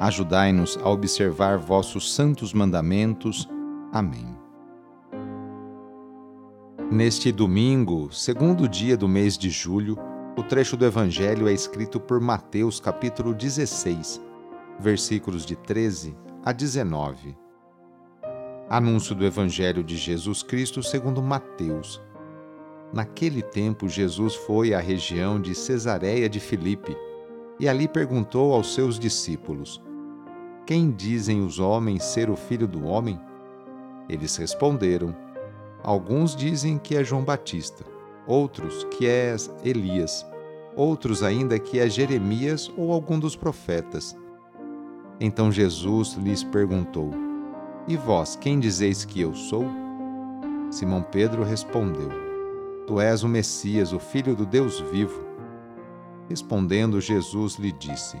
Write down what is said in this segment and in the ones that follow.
Ajudai-nos a observar vossos santos mandamentos. Amém. Neste domingo, segundo dia do mês de julho, o trecho do Evangelho é escrito por Mateus, capítulo 16, versículos de 13 a 19. Anúncio do Evangelho de Jesus Cristo segundo Mateus. Naquele tempo, Jesus foi à região de Cesareia de Filipe e ali perguntou aos seus discípulos: quem dizem os homens ser o filho do homem? Eles responderam: Alguns dizem que é João Batista, outros que é Elias, outros ainda que é Jeremias ou algum dos profetas. Então Jesus lhes perguntou: E vós, quem dizeis que eu sou? Simão Pedro respondeu: Tu és o Messias, o filho do Deus vivo. Respondendo, Jesus lhe disse: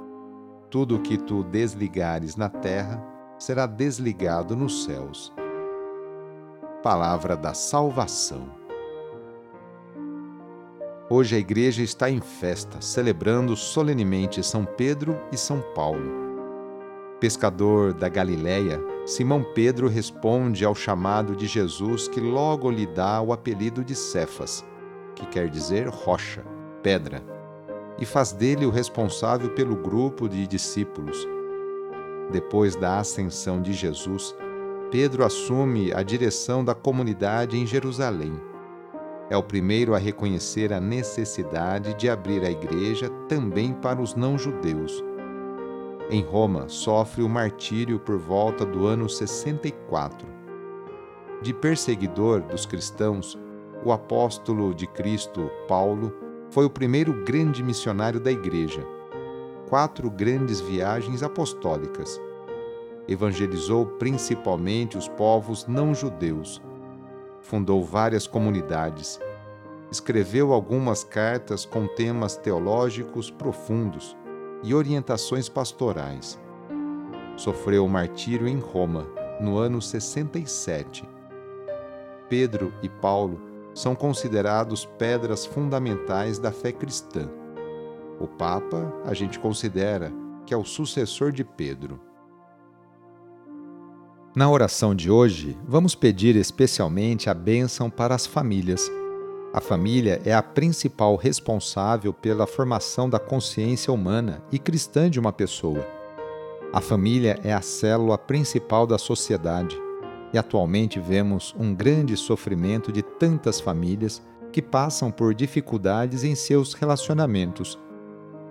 tudo o que tu desligares na terra será desligado nos céus. Palavra da Salvação. Hoje a igreja está em festa, celebrando solenemente São Pedro e São Paulo. Pescador da Galileia, Simão Pedro responde ao chamado de Jesus que logo lhe dá o apelido de Cefas, que quer dizer rocha, pedra e faz dele o responsável pelo grupo de discípulos. Depois da ascensão de Jesus, Pedro assume a direção da comunidade em Jerusalém. É o primeiro a reconhecer a necessidade de abrir a igreja também para os não-judeus. Em Roma, sofre o martírio por volta do ano 64. De perseguidor dos cristãos, o apóstolo de Cristo, Paulo, foi o primeiro grande missionário da Igreja. Quatro grandes viagens apostólicas. Evangelizou principalmente os povos não-judeus. Fundou várias comunidades. Escreveu algumas cartas com temas teológicos profundos e orientações pastorais. Sofreu martírio em Roma, no ano 67. Pedro e Paulo são considerados pedras fundamentais da fé cristã. O Papa, a gente considera que é o sucessor de Pedro. Na oração de hoje, vamos pedir especialmente a bênção para as famílias. A família é a principal responsável pela formação da consciência humana e cristã de uma pessoa. A família é a célula principal da sociedade e atualmente vemos um grande sofrimento de tantas famílias que passam por dificuldades em seus relacionamentos.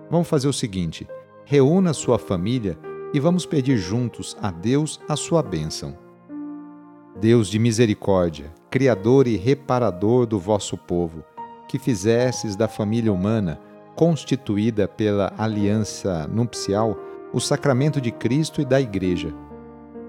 Vamos fazer o seguinte: reúna sua família e vamos pedir juntos a Deus a sua bênção. Deus de misericórdia, Criador e reparador do vosso povo, que fizesses da família humana, constituída pela aliança nupcial, o sacramento de Cristo e da Igreja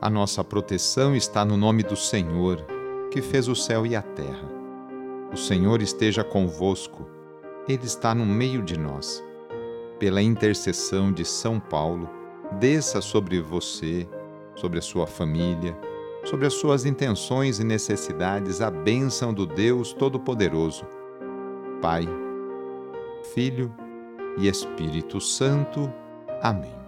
A nossa proteção está no nome do Senhor, que fez o céu e a terra. O Senhor esteja convosco, Ele está no meio de nós. Pela intercessão de São Paulo, desça sobre você, sobre a sua família, sobre as suas intenções e necessidades a bênção do Deus Todo-Poderoso. Pai, Filho e Espírito Santo. Amém.